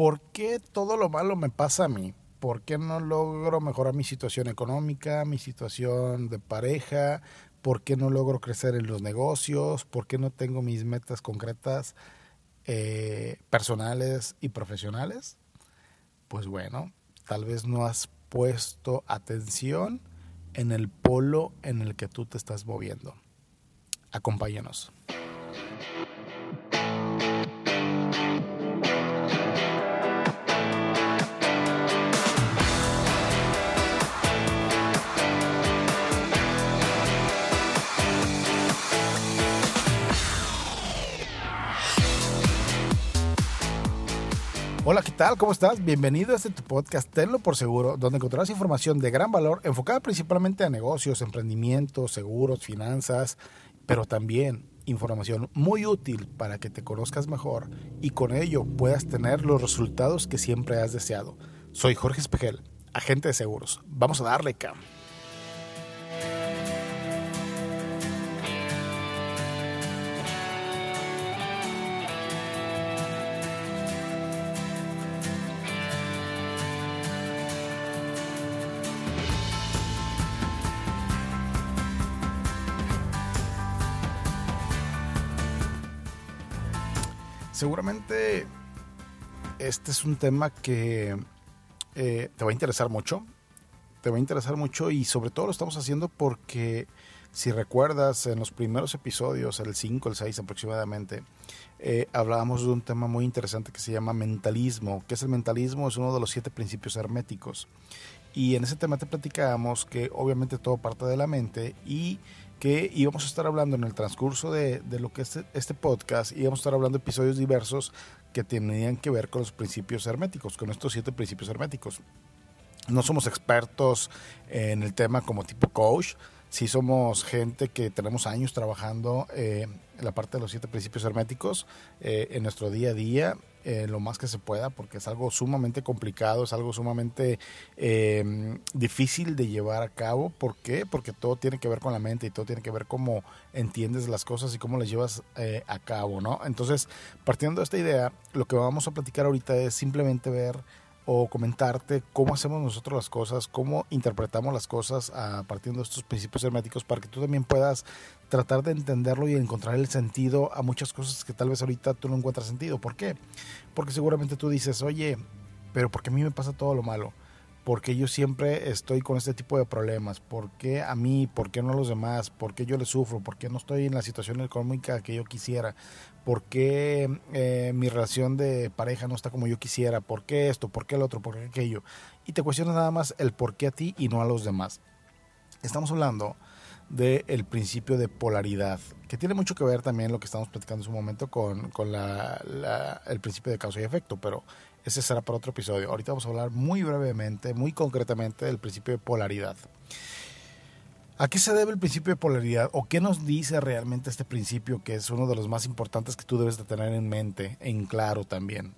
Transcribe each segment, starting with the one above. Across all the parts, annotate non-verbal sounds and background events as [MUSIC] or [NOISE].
¿por qué todo lo malo me pasa a mí? ¿Por qué no logro mejorar mi situación económica, mi situación de pareja? ¿Por qué no logro crecer en los negocios? ¿Por qué no tengo mis metas concretas eh, personales y profesionales? Pues bueno, tal vez no has puesto atención en el polo en el que tú te estás moviendo. Acompáñanos. Hola, ¿qué tal? ¿Cómo estás? Bienvenido a este tu podcast Tenlo por Seguro, donde encontrarás información de gran valor enfocada principalmente a negocios, emprendimientos, seguros, finanzas, pero también información muy útil para que te conozcas mejor y con ello puedas tener los resultados que siempre has deseado. Soy Jorge Espejel, agente de seguros. Vamos a darle, cam. Seguramente este es un tema que eh, te va a interesar mucho. Te va a interesar mucho y sobre todo lo estamos haciendo porque si recuerdas en los primeros episodios, el 5, el 6 aproximadamente, eh, hablábamos de un tema muy interesante que se llama mentalismo. ¿Qué es el mentalismo? Es uno de los siete principios herméticos. Y en ese tema te platicábamos que obviamente todo parte de la mente y que íbamos a estar hablando en el transcurso de, de lo que es este podcast, íbamos a estar hablando de episodios diversos que tenían que ver con los principios herméticos, con estos siete principios herméticos. No somos expertos en el tema como tipo coach, sí somos gente que tenemos años trabajando eh, en la parte de los siete principios herméticos eh, en nuestro día a día, eh, lo más que se pueda, porque es algo sumamente complicado, es algo sumamente difícil de llevar a cabo. ¿Por qué? Porque todo tiene que ver con la mente y todo tiene que ver cómo entiendes las cosas y cómo las llevas a cabo, ¿no? Entonces, partiendo de esta idea, lo que vamos a platicar ahorita es simplemente ver o comentarte cómo hacemos nosotros las cosas, cómo interpretamos las cosas a partir de estos principios herméticos para que tú también puedas tratar de entenderlo y encontrar el sentido a muchas cosas que tal vez ahorita tú no encuentras sentido. ¿Por qué? Porque seguramente tú dices, oye, pero ¿por qué a mí me pasa todo lo malo? ¿Por qué yo siempre estoy con este tipo de problemas? ¿Por qué a mí? ¿Por qué no a los demás? ¿Por qué yo le sufro? ¿Por qué no estoy en la situación económica que yo quisiera? por qué eh, mi relación de pareja no está como yo quisiera, por qué esto, por qué el otro, por qué aquello. Y te cuestionas nada más el por qué a ti y no a los demás. Estamos hablando del principio de polaridad, que tiene mucho que ver también lo que estamos platicando en su momento con, el principio de causa y efecto, pero ese será para otro episodio. Ahorita vamos a hablar muy brevemente, muy concretamente del principio de polaridad. ¿A qué se debe el principio de polaridad o qué nos dice realmente este principio que es uno de los más importantes que tú debes de tener en mente, en claro también?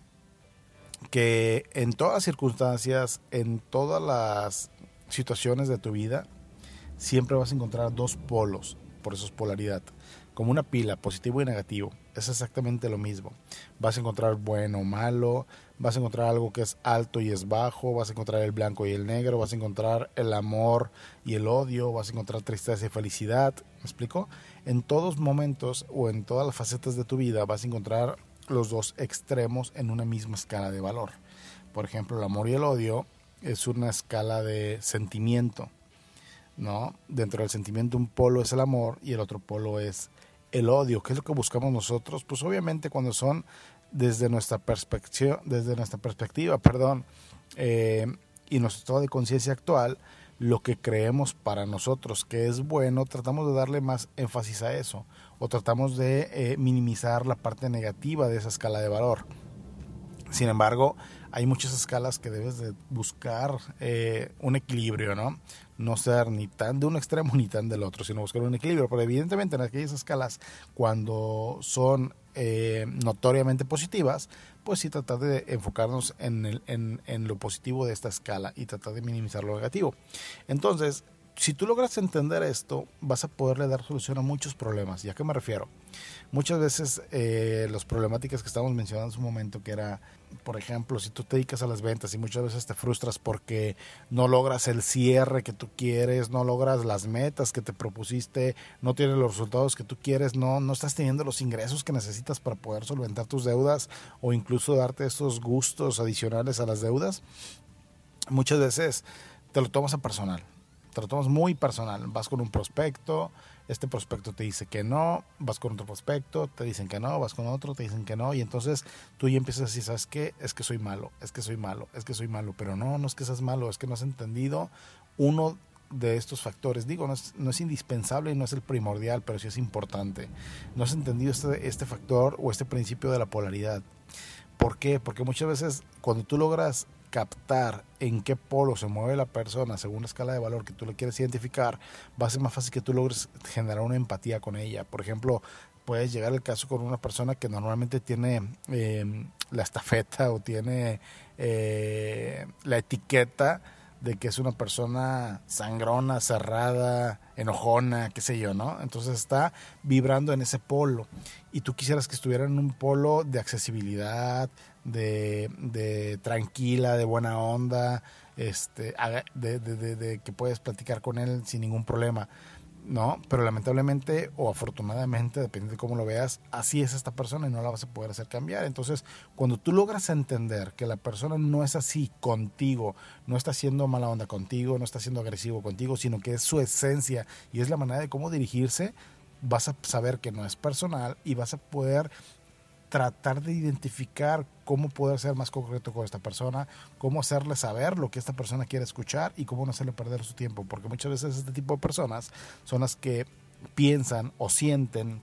Que en todas circunstancias, en todas las situaciones de tu vida, siempre vas a encontrar dos polos, por eso es polaridad, como una pila, positivo y negativo. Es exactamente lo mismo. Vas a encontrar bueno o malo, vas a encontrar algo que es alto y es bajo, vas a encontrar el blanco y el negro, vas a encontrar el amor y el odio, vas a encontrar tristeza y felicidad, ¿me explico? En todos momentos o en todas las facetas de tu vida vas a encontrar los dos extremos en una misma escala de valor. Por ejemplo, el amor y el odio es una escala de sentimiento, ¿no? Dentro del sentimiento un polo es el amor y el otro polo es el odio. ¿Qué es lo que buscamos nosotros? Pues obviamente cuando son desde nuestra perspectiva, desde nuestra perspectiva, perdón, eh, y nuestro estado de conciencia actual, lo que creemos para nosotros que es bueno, tratamos de darle más énfasis a eso, o tratamos de eh, minimizar la parte negativa de esa escala de valor. Sin embargo, hay muchas escalas que debes de buscar eh, un equilibrio, ¿no? No ser ni tan de un extremo ni tan del otro, sino buscar un equilibrio. Pero evidentemente en aquellas escalas, cuando son eh, notoriamente positivas, pues sí tratar de enfocarnos en, el, en, en, lo positivo de esta escala y tratar de minimizar lo negativo. Entonces, si tú logras entender esto, vas a poderle dar solución a muchos problemas. ¿Y a qué me refiero? Muchas veces eh, las problemáticas que estábamos mencionando en su momento, que era, por ejemplo, si tú te dedicas a las ventas y muchas veces te frustras porque no logras el cierre que tú quieres, no logras las metas que te propusiste, no tienes los resultados que tú quieres, no, no estás teniendo los ingresos que necesitas para poder solventar tus deudas o incluso darte esos gustos adicionales a las deudas, muchas veces te lo tomas a personal tomas muy personal. Vas con un prospecto, este prospecto te dice que no, vas con otro prospecto, te dicen que no, vas con otro, te dicen que no, y entonces tú ya empiezas a ¿sabes qué? Es que soy malo, es que soy malo, es que soy malo, pero no, no es que seas malo, es que no has entendido uno de estos factores. Digo, no es, no es indispensable y no es el primordial, pero sí es importante. No has entendido este, este factor o este principio de la polaridad. ¿Por qué? Porque muchas veces cuando tú logras captar en qué polo se mueve la persona según la escala de valor que tú le quieres identificar, va a ser más fácil que tú logres generar una empatía con ella. Por ejemplo, puedes llegar el caso con una persona que normalmente tiene eh, la estafeta o tiene eh, la etiqueta de que es una persona sangrona, cerrada, enojona, qué sé yo, ¿no? Entonces está vibrando en ese polo. Y tú quisieras que estuviera en un polo de accesibilidad, de, tranquila, de buena onda, este, de, que puedes platicar con él sin ningún problema. ¿no? Pero lamentablemente o afortunadamente, depende de cómo lo veas, así es esta persona y no la vas a poder hacer cambiar. Entonces, cuando tú logras entender que la persona no es así contigo, no está haciendo mala onda contigo, no está siendo agresivo contigo, sino que es su esencia y es la manera de cómo dirigirse, vas a saber que no es personal y vas a poder tratar de identificar cómo poder ser más concreto con esta persona, cómo hacerle saber lo que esta persona quiere escuchar y cómo no hacerle perder su tiempo, porque muchas veces este tipo de personas son las que piensan o sienten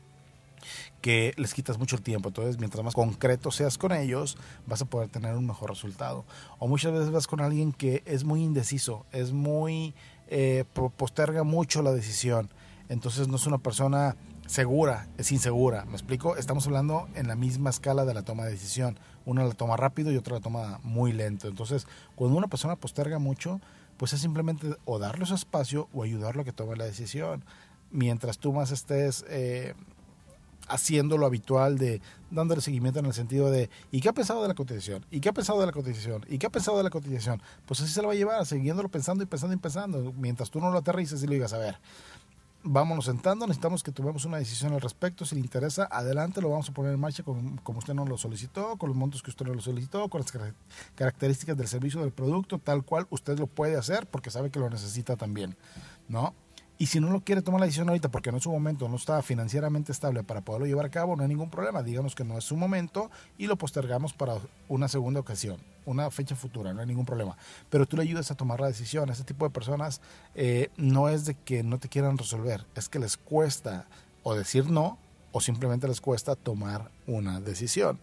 que les quitas mucho el tiempo. Entonces, mientras más concreto seas con ellos, vas a poder tener un mejor resultado. O muchas veces vas con alguien que es muy indeciso, es muy, eh, posterga mucho la decisión. Entonces no es una persona segura, es insegura. ¿Me explico? Estamos hablando en la misma escala de la toma de decisión. Una la toma rápido y otra la toma muy lento. Entonces, cuando una persona posterga mucho, pues es simplemente o darle su espacio o ayudarlo a que tome la decisión. Mientras tú más estés eh, haciendo lo habitual de dándole seguimiento en el sentido de ¿y qué ha pensado de la cotización? ¿y qué ha pensado de la cotización? ¿y qué ha pensado de la cotización? Pues así se lo va a llevar, siguiéndolo pensando y pensando y pensando, mientras tú no lo aterrices y lo digas, a ver, vámonos sentando, necesitamos que tomemos una decisión al respecto, si le interesa, adelante, lo vamos a poner en marcha como, usted nos lo solicitó, con los montos que usted nos lo solicitó, con las características del servicio del producto, tal cual usted lo puede hacer porque sabe que lo necesita también, ¿no? Y si no lo quiere tomar la decisión ahorita porque no es su momento, no está financieramente estable para poderlo llevar a cabo, no hay ningún problema. Digamos que no es su momento y lo postergamos para una segunda ocasión, una fecha futura, no hay ningún problema. Pero tú le ayudas a tomar la decisión. Ese tipo de personas eh, no es de que no te quieran resolver, es que les cuesta o decir no o simplemente les cuesta tomar una decisión.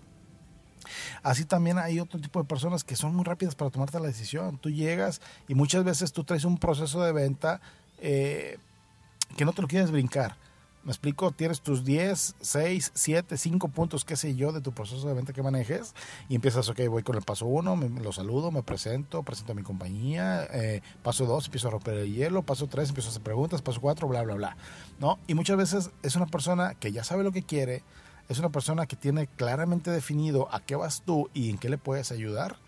Así también hay otro tipo de personas que son muy rápidas para tomarte la decisión. Tú llegas y muchas veces tú traes un proceso de venta eh, que no te lo quieres brincar. Me explico, tienes tus 10, 6, 7, 5 puntos, qué sé yo, de tu proceso de venta que manejes y empiezas, ok, voy con el paso 1, lo saludo, me presento, presento a mi compañía, eh, paso 2, empiezo a romper el hielo, paso 3, empiezo a hacer preguntas, paso 4, bla, bla, bla. ¿no? Y muchas veces es una persona que ya sabe lo que quiere, es una persona que tiene claramente definido a qué vas tú y en qué le puedes ayudar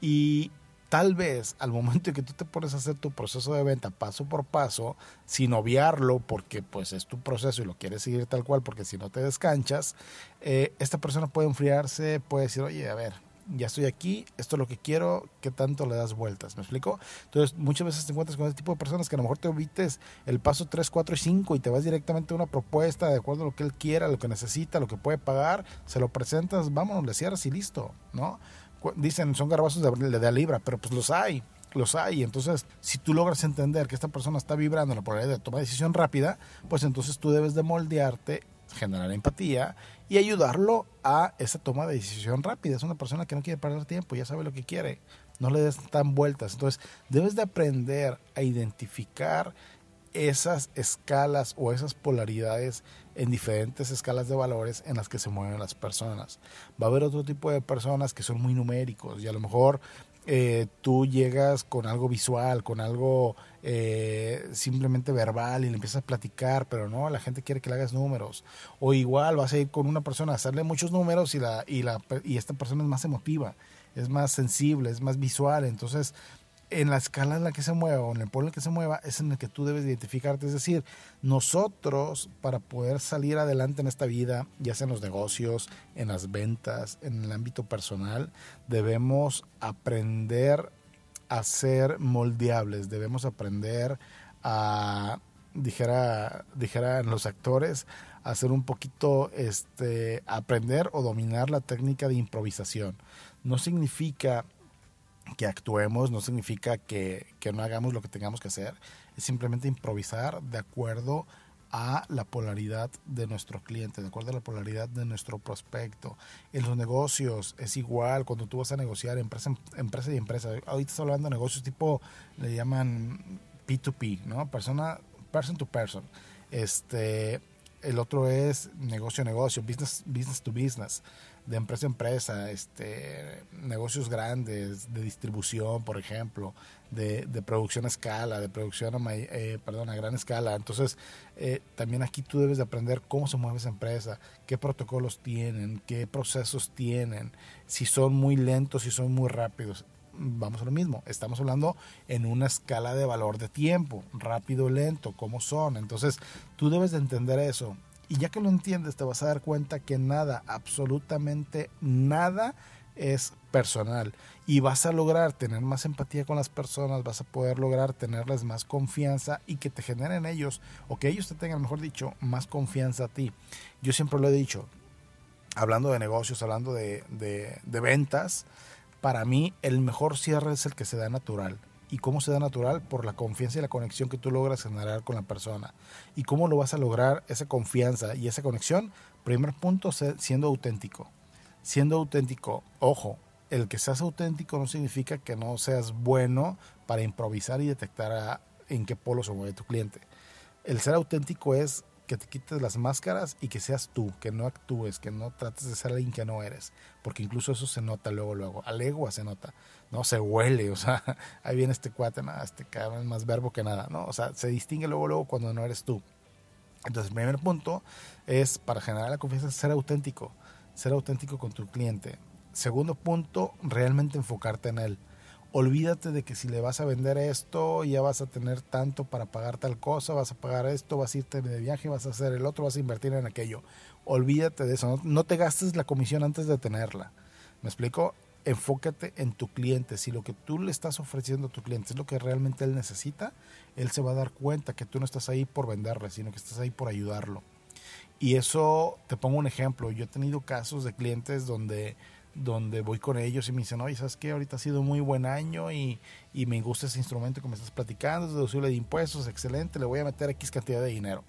y tal vez al momento en que tú te pones a hacer tu proceso de venta paso por paso, sin obviarlo, porque pues es tu proceso y lo quieres seguir tal cual, porque si no te descanchas, eh, esta persona puede enfriarse, puede decir, oye, a ver, ya estoy aquí, esto es lo que quiero, ¿qué tanto le das vueltas? ¿Me explico? Entonces, muchas veces te encuentras con este tipo de personas que a lo mejor te evites el paso 3, 4 y 5 y te vas directamente a una propuesta de acuerdo a lo que él quiera, lo que necesita, lo que puede pagar, se lo presentas, vámonos, le cierras y listo, ¿no? Dicen son garbanzos de, de, libra, pero pues los hay, los hay. Entonces, si tú logras entender que esta persona está vibrando en la probabilidad de tomar decisión rápida, pues entonces tú debes de moldearte, generar empatía y ayudarlo a esa toma de decisión rápida. Es una persona que no quiere perder tiempo, ya sabe lo que quiere, no le des tan vueltas. Entonces, debes de aprender a identificar esas escalas o esas polaridades en diferentes escalas de valores en las que se mueven las personas. Va a haber otro tipo de personas que son muy numéricos y a lo mejor eh, tú llegas con algo visual, con algo eh, simplemente verbal y le empiezas a platicar, pero no, la gente quiere que le hagas números. O igual vas a ir con una persona hacerle muchos números y, la, y, la, y esta persona es más emotiva, es más sensible, es más visual. Entonces en la escala en la que se mueva o en el pueblo en el que se mueva es en el que tú debes identificarte. Es decir, nosotros para poder salir adelante en esta vida, ya sea en los negocios, en las ventas, en el ámbito personal, debemos aprender a ser moldeables, debemos aprender a, dijera, dijeran los actores, hacer un poquito, este, aprender o dominar la técnica de improvisación. No significa que actuemos no significa que, no hagamos lo que tengamos que hacer, es simplemente improvisar de acuerdo a la polaridad de nuestro cliente, de acuerdo a la polaridad de nuestro prospecto. En los negocios es igual, cuando tú vas a negociar empresa, empresa y empresa, ahorita estás hablando de negocios tipo, le llaman P2P, ¿no? Persona, person to person. Este, el otro es negocio a negocio, business, business to business de empresa a empresa, este, negocios grandes, de distribución, por ejemplo, de, producción a escala, de producción a, eh, perdón, a gran escala. Entonces, eh, también aquí tú debes de aprender cómo se mueve esa empresa, qué protocolos tienen, qué procesos tienen, si son muy lentos, si son muy rápidos. Vamos a lo mismo, estamos hablando en una escala de valor de tiempo, rápido, lento, cómo son. Entonces, tú debes de entender eso y ya que lo entiendes, te vas a dar cuenta que nada, absolutamente nada es personal. Y vas a lograr tener más empatía con las personas, vas a poder lograr tenerles más confianza y que te generen ellos, o que ellos te tengan, mejor dicho, más confianza a ti. Yo siempre lo he dicho, hablando de negocios, hablando de, de, de ventas, para mí el mejor cierre es el que se da natural. ¿Y cómo se da natural? Por la confianza y la conexión que tú logras generar con la persona. ¿Y cómo lo vas a lograr esa confianza y esa conexión? Primer punto, siendo auténtico. Siendo auténtico, ojo, el que seas auténtico no significa que no seas bueno para improvisar y detectar en qué polo se mueve tu cliente. El ser auténtico es que te quites las máscaras y que seas tú, que no actúes, que no trates de ser alguien que no eres, porque incluso eso se nota luego, luego, a legua se nota, no se huele, o sea, [LAUGHS] ahí viene este cuate, este cabrón es más verbo que nada, ¿no? O sea, se distingue luego, luego cuando no eres tú. Entonces, el primer punto es para generar la confianza, ser auténtico, ser auténtico con tu cliente. Segundo punto, realmente enfocarte en él olvídate de que si le vas a vender esto, ya vas a tener tanto para pagar tal cosa, vas a pagar esto, vas a irte de viaje, vas a hacer el otro, vas a invertir en aquello. Olvídate de eso, no, te gastes la comisión antes de tenerla. ¿Me explico? Enfócate en tu cliente. Si lo que tú le estás ofreciendo a tu cliente es lo que realmente él necesita, él se va a dar cuenta que tú no estás ahí por venderle, sino que estás ahí por ayudarlo. Y eso, te pongo un ejemplo, yo he tenido casos de clientes donde donde voy con ellos y me dicen, oye, ¿sabes qué? Ahorita ha sido muy buen año y, me gusta ese instrumento que me estás platicando, es deducible de impuestos, excelente, le voy a meter X cantidad de dinero.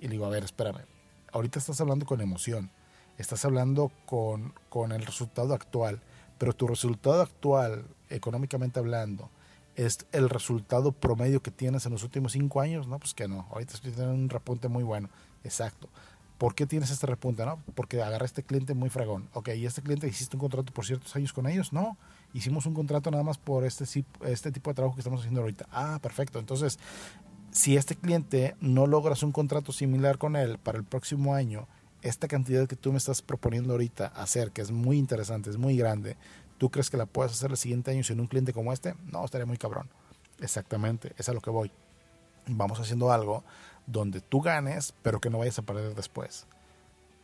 Y le digo, a ver, espérame, ahorita estás hablando con emoción, estás hablando con, con el resultado actual, pero tu resultado actual, económicamente hablando, es el resultado promedio que tienes en los últimos cinco años, no, pues que no, ahorita estoy teniendo un repunte muy bueno, exacto. ¿Por qué tienes este repunte? No? Porque agarra este cliente muy fragón. Ok, ¿y este cliente hiciste un contrato por ciertos años con ellos? No, hicimos un contrato nada más por este, este tipo de trabajo que estamos haciendo ahorita. Ah, perfecto. Entonces, si este cliente no logras un contrato similar con él para el próximo año, esta cantidad que tú me estás proponiendo ahorita hacer, que es muy interesante, es muy grande, ¿tú crees que la puedes hacer el siguiente año sin un cliente como este? No, estaría muy cabrón. Exactamente, es a lo que voy. Vamos haciendo algo donde tú ganes, pero que no vayas a perder después.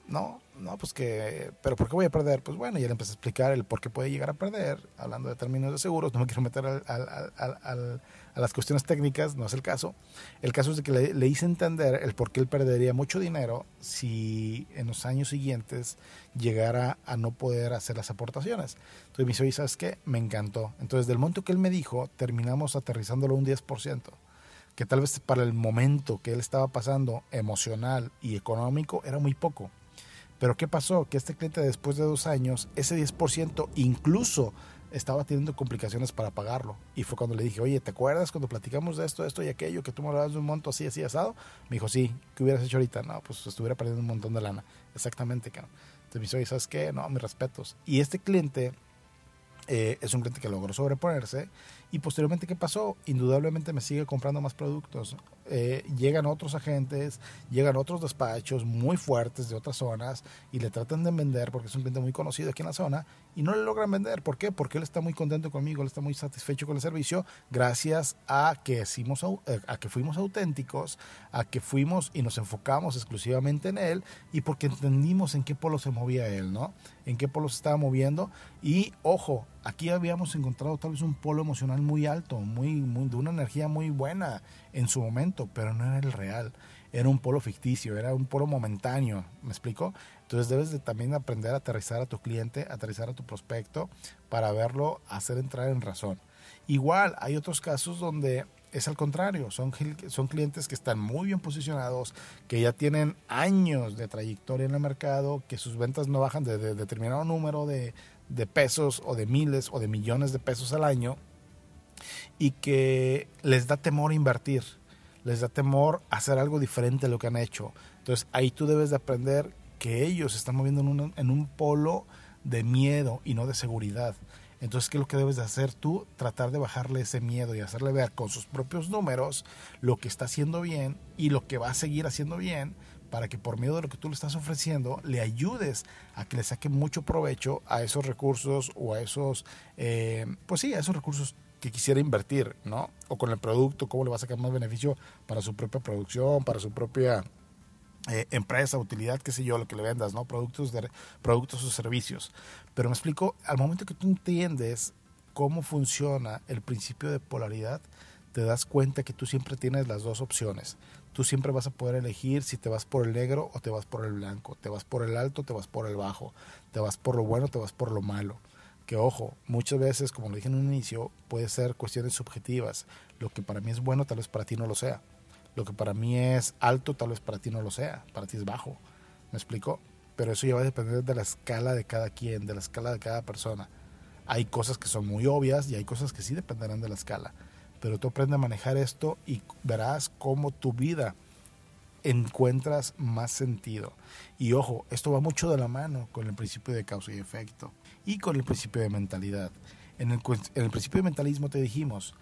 No, no, pues que, pero ¿por qué voy a perder? Pues bueno, ya le empecé a explicar el por qué puede llegar a perder, hablando de términos de seguros, no me quiero meter a las cuestiones técnicas, no es el caso. El caso es de que le, hice entender el por qué él perdería mucho dinero si en los años siguientes llegara a no poder hacer las aportaciones. Entonces me dice, oye, ¿sabes qué? Me encantó. Entonces del monto que él me dijo, terminamos aterrizándolo un 10% que tal vez para el momento que él estaba pasando emocional y económico era muy poco. Pero ¿qué pasó? Que este cliente después de dos años, ese 10% incluso estaba teniendo complicaciones para pagarlo. Y fue cuando le dije, oye, ¿te acuerdas cuando platicamos de esto, esto y aquello, que tú me hablabas de un monto así, así, asado? Me dijo, sí, ¿qué hubieras hecho ahorita? No, pues estuviera perdiendo un montón de lana. Exactamente, cabrón. Entonces me dice, oye, ¿sabes qué? No, mis respetos. Y este cliente eh, es un cliente que logró sobreponerse. Y posteriormente, ¿qué pasó? Indudablemente me sigue comprando más productos. Eh, llegan otros agentes, llegan otros despachos muy fuertes de otras zonas y le tratan de vender porque es un cliente muy conocido aquí en la zona y no le logran vender. ¿Por qué? Porque él está muy contento conmigo, él está muy satisfecho con el servicio gracias a que, hicimos, eh, a que fuimos auténticos, a que fuimos y nos enfocamos exclusivamente en él y porque entendimos en qué polo se movía él, ¿no? En qué polo se estaba moviendo y ojo, aquí habíamos encontrado tal vez un polo emocional muy alto, muy, de una energía muy buena en su momento, pero no era el real. Era un polo ficticio, era un polo momentáneo, ¿me explico? Entonces debes de también aprender a aterrizar a tu cliente, aterrizar a tu prospecto para verlo, hacer entrar en razón. Igual, hay otros casos donde es al contrario, son, son clientes que están muy bien posicionados, que ya tienen años de trayectoria en el mercado, que sus ventas no bajan de, determinado número de, de pesos o de miles o de millones de pesos al año y que les da temor invertir, les da temor hacer algo diferente de lo que han hecho. Entonces ahí tú debes de aprender que ellos se están moviendo en un, en un polo de miedo y no de seguridad. Entonces, ¿qué es lo que debes de hacer tú? Tratar de bajarle ese miedo y hacerle ver con sus propios números lo que está haciendo bien y lo que va a seguir haciendo bien para que por medio de lo que tú le estás ofreciendo le ayudes a que le saque mucho provecho a esos recursos o a esos, eh, pues sí, a esos recursos que quisiera invertir, ¿no? O con el producto, cómo le va a sacar más beneficio para su propia producción, para su propia eh, empresa, utilidad, qué sé yo, lo que le vendas, ¿no? Productos, productos o servicios. Pero me explico, al momento que tú entiendes cómo funciona el principio de polaridad, te das cuenta que tú siempre tienes las dos opciones. Tú siempre vas a poder elegir si te vas por el negro o te vas por el blanco, te vas por el alto, te vas por el bajo, te vas por lo bueno, te vas por lo malo que ojo, muchas veces, como lo dije en un inicio, puede ser cuestiones subjetivas. Lo que para mí es bueno, tal vez para ti no lo sea. Lo que para mí es alto, tal vez para ti no lo sea. Para ti es bajo. ¿Me explico? Pero eso ya va a depender de la escala de cada quien, de la escala de cada persona. Hay cosas que son muy obvias y hay cosas que sí dependerán de la escala. Pero tú aprendes a manejar esto y verás cómo tu vida encuentras más sentido. Y ojo, esto va mucho de la mano con el principio de causa y efecto y con el principio de mentalidad. En el, en el principio de mentalismo te dijimos,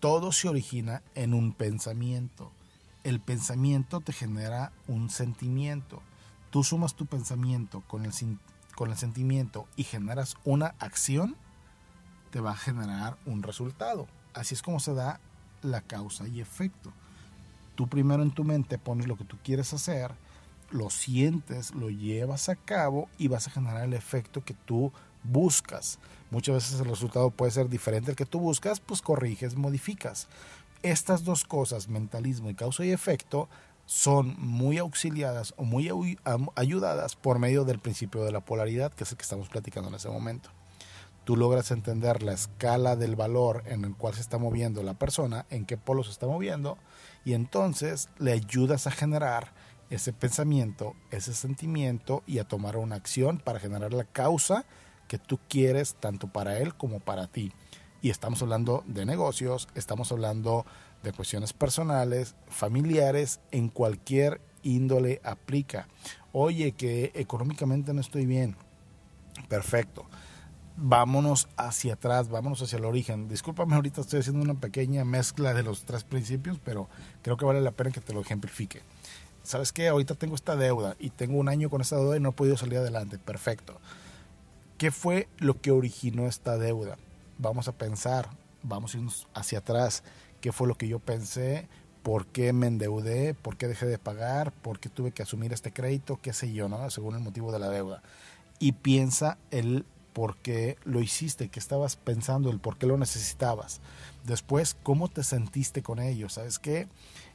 todo se origina en un pensamiento. El pensamiento te genera un sentimiento. Tú sumas tu pensamiento con el, con el sentimiento y generas una acción, te va a generar un resultado. Así es como se da la causa y efecto. Tú primero en tu mente pones lo que tú quieres hacer, lo sientes, lo llevas a cabo y vas a generar el efecto que tú buscas. Muchas veces el resultado puede ser diferente al que tú buscas, pues corriges, modificas. Estas dos cosas, mentalismo y causa y efecto, son muy auxiliadas o muy ayudadas por medio del principio de la polaridad, que es el que estamos platicando en ese momento. Tú logras entender la escala del valor en el cual se está moviendo la persona, en qué polo se está moviendo, y entonces le ayudas a generar ese pensamiento, ese sentimiento y a tomar una acción para generar la causa que tú quieres tanto para él como para ti. Y estamos hablando de negocios, estamos hablando de cuestiones personales, familiares, en cualquier índole aplica. Oye, que económicamente no estoy bien. Perfecto. Vámonos hacia atrás, vámonos hacia el origen. Discúlpame, ahorita estoy haciendo una pequeña mezcla de los tres principios, pero creo que vale la pena que te lo ejemplifique. ¿Sabes qué? Ahorita tengo esta deuda y tengo un año con esta deuda y no he podido salir adelante. Perfecto. ¿Qué fue lo que originó esta deuda? Vamos a pensar, vamos a irnos hacia atrás. ¿Qué fue lo que yo pensé? ¿Por qué me endeudé? ¿Por qué dejé de pagar? ¿Por qué tuve que asumir este crédito? ¿Qué sé yo, no? Según el motivo de la deuda. Y piensa el por qué lo hiciste, qué estabas pensando, el por qué lo necesitabas. Después, ¿cómo te sentiste con ello? ¿Sabes qué?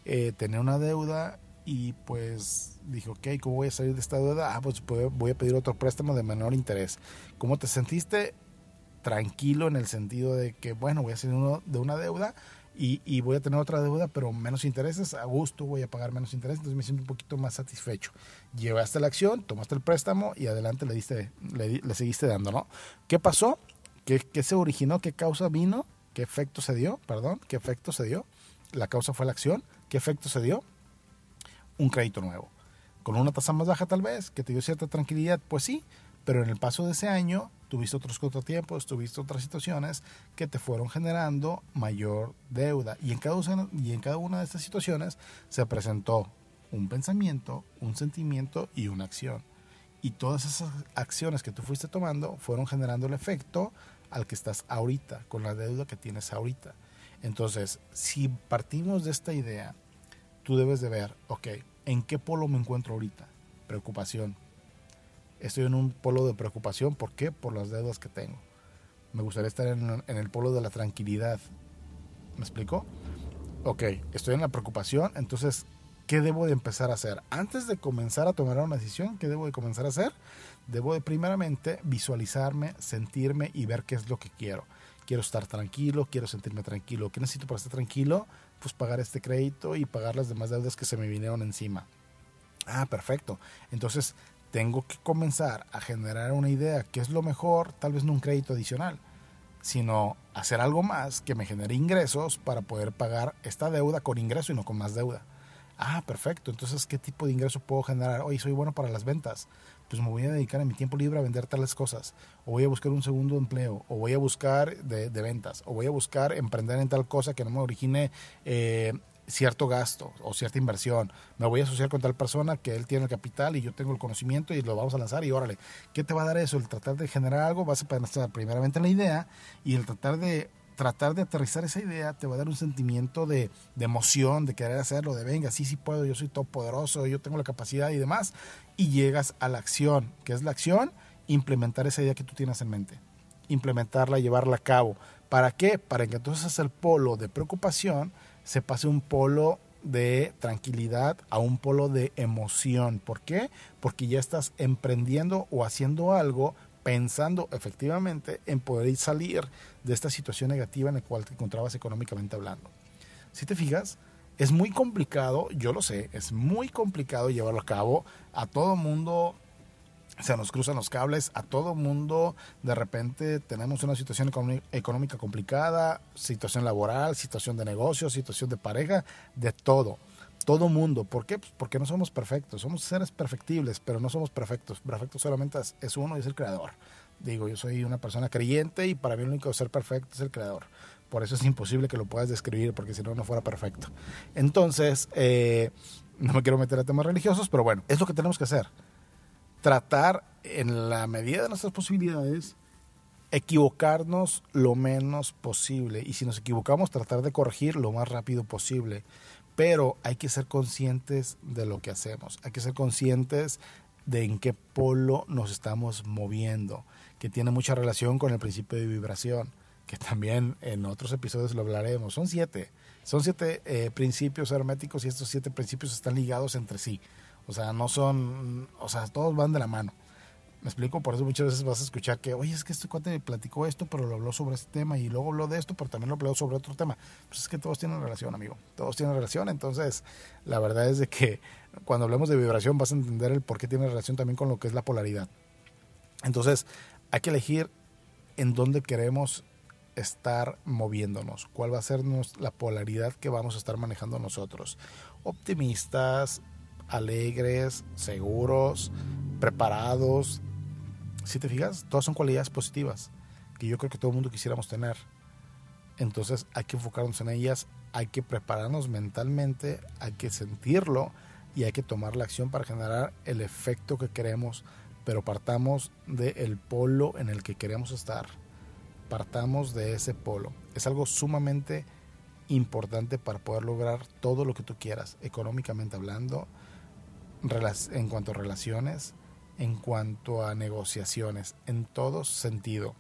Eh, tener una deuda y pues dije, ok, ¿cómo voy a salir de esta deuda? Ah, pues voy a pedir otro préstamo de menor interés. ¿Cómo te sentiste? Tranquilo en el sentido de que, bueno, voy a salir uno de una deuda y, voy a tener otra deuda, pero menos intereses, a gusto voy a pagar menos intereses, entonces me siento un poquito más satisfecho. Llevaste la acción, tomaste el préstamo y adelante le, diste, le, le seguiste dando, ¿no? ¿Qué pasó? ¿Qué, ¿Qué se originó? ¿Qué causa vino? ¿Qué efecto se dio? Perdón, ¿qué efecto se dio? La causa fue la acción. ¿Qué efecto se dio? Un crédito nuevo. Con una tasa más baja tal vez, que te dio cierta tranquilidad, pues sí, pero en el paso de ese año tuviste otros contratiempos, tuviste otras situaciones que te fueron generando mayor deuda. Y en cada una, y en cada una de estas situaciones se presentó un pensamiento, un sentimiento y una acción. Y todas esas acciones que tú fuiste tomando fueron generando el efecto al que estás ahorita, con la deuda que tienes ahorita. Entonces, si partimos de esta idea, tú debes de ver, ok, ¿en qué polo me encuentro ahorita? Preocupación. Estoy en un polo de preocupación, ¿por qué? Por las deudas que tengo. Me gustaría estar en, el polo de la tranquilidad. ¿Me explico? Ok, estoy en la preocupación, entonces, ¿qué debo de empezar a hacer? Antes de comenzar a tomar una decisión, ¿qué debo de comenzar a hacer? Debo de primeramente visualizarme, sentirme y ver qué es lo que quiero. Quiero estar tranquilo, quiero sentirme tranquilo. ¿Qué necesito para estar tranquilo? Pues pagar este crédito y pagar las demás deudas que se me vinieron encima. Ah, perfecto. Entonces tengo que comenzar a generar una idea, qué es lo mejor, tal vez no un crédito adicional, sino hacer algo más que me genere ingresos para poder pagar esta deuda con ingreso y no con más deuda. Ah, perfecto. Entonces, ¿qué tipo de ingreso puedo generar? Oye, soy bueno para las ventas. Pues me voy a dedicar en mi tiempo libre a vender tales cosas. O voy a buscar un segundo empleo. O voy a buscar de, de ventas. O voy a buscar emprender en tal cosa que no me origine eh, cierto gasto o cierta inversión. Me voy a asociar con tal persona que él tiene el capital y yo tengo el conocimiento y lo vamos a lanzar y órale, ¿qué te va a dar eso? El tratar de generar algo, vas a pensar primeramente en la idea y el tratar de tratar de aterrizar esa idea te va a dar un sentimiento de, de, emoción, de querer hacerlo, de venga, sí, sí puedo, yo soy todo poderoso, yo tengo la capacidad y demás, y llegas a la acción, que es la acción, implementar esa idea que tú tienes en mente, implementarla, llevarla a cabo. ¿Para qué? Para que entonces el polo de preocupación se pase un polo de tranquilidad a un polo de emoción. ¿Por qué? Porque ya estás emprendiendo o haciendo algo pensando efectivamente en poder salir de esta situación negativa en la cual te encontrabas económicamente hablando. Si te fijas, es muy complicado, yo lo sé, es muy complicado llevarlo a cabo. A todo mundo se nos cruzan los cables, a todo mundo de repente tenemos una situación económica complicada, situación laboral, situación de negocio, situación de pareja, de todo todo mundo. ¿Por qué? Pues porque no somos perfectos. Somos seres perfectibles, pero no somos perfectos. Perfecto solamente es uno y es el creador. Digo, yo soy una persona creyente y para mí el único ser perfecto es el creador. Por eso es imposible que lo puedas describir, porque si no, no fuera perfecto. Entonces, eh, no me quiero meter a temas religiosos, pero bueno, es lo que tenemos que hacer. Tratar, en la medida de nuestras posibilidades, equivocarnos lo menos posible. Y si nos equivocamos, tratar de corregir lo más rápido posible pero hay que ser conscientes de lo que hacemos, hay que ser conscientes de en qué polo nos estamos moviendo, que tiene mucha relación con el principio de vibración, que también en otros episodios lo hablaremos. Son siete, son siete eh, principios herméticos y estos siete principios están ligados entre sí. O sea, no son, o sea, todos van de la mano. Me explico, por eso muchas veces vas a escuchar que, oye, es que este cuate platicó esto, pero lo habló sobre este tema y luego habló de esto, pero también lo habló sobre otro tema. Pues es que todos tienen relación, amigo. Todos tienen relación. Entonces, la verdad es de que cuando hablemos de vibración vas a entender el por qué tiene relación también con lo que es la polaridad. Entonces, hay que elegir en dónde queremos estar moviéndonos, cuál va a ser la polaridad que vamos a estar manejando nosotros. Optimistas, alegres, seguros, preparados, si te fijas, todas son cualidades positivas que yo creo que todo el mundo quisiéramos tener. Entonces hay que enfocarnos en ellas, hay que prepararnos mentalmente, hay que sentirlo y hay que tomar la acción para generar el efecto que queremos, pero partamos del polo en el que queremos estar. Partamos de ese polo. Es algo sumamente importante para poder lograr todo lo que tú quieras, económicamente hablando, en cuanto a relaciones, en cuanto a negociaciones, en todo sentido.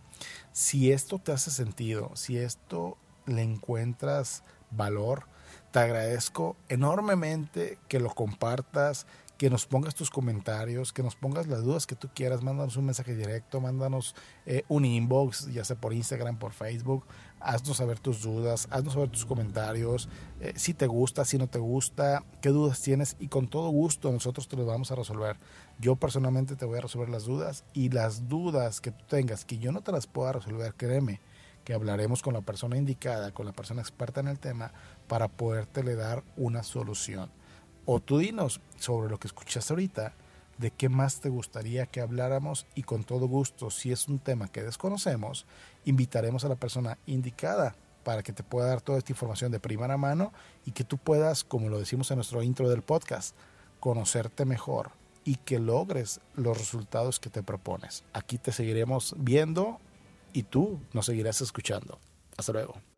Si esto te hace sentido, si esto le encuentras valor, te agradezco enormemente que lo compartas, que nos pongas tus comentarios, que nos pongas las dudas que tú quieras, mándanos un mensaje directo, mándanos eh, un inbox, ya sea por Instagram, por Facebook, haznos saber tus dudas, haznos saber tus comentarios, eh, si te gusta, si no te gusta, qué dudas tienes y con todo gusto nosotros te lo vamos a resolver. Yo personalmente te voy a resolver las dudas y las dudas que tú tengas que yo no te las pueda resolver, créeme que hablaremos con la persona indicada, con la persona experta en el tema para podértele dar una solución. O tú dinos sobre lo que escuchaste ahorita, de qué más te gustaría que habláramos y con todo gusto, si es un tema que desconocemos, invitaremos a la persona indicada para que te pueda dar toda esta información de primera mano y que tú puedas, como lo decimos en nuestro intro del podcast, conocerte mejor y que logres los resultados que te propones. Aquí te seguiremos viendo y tú nos seguirás escuchando. Hasta luego.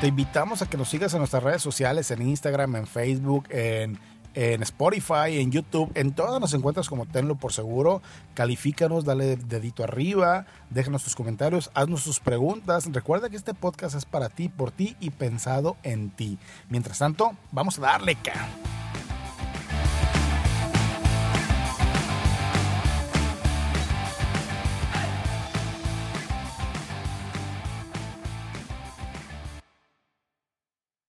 Te invitamos a que nos sigas en nuestras redes sociales, en Instagram, en Facebook, en, en Spotify, en YouTube. En todas nos encuentras como Tenlo por Seguro. Califícanos, dale dedito arriba, déjanos tus comentarios, haznos tus preguntas. Recuerda que este podcast es para ti, por ti y pensado en ti. Mientras tanto, vamos a darle, cara.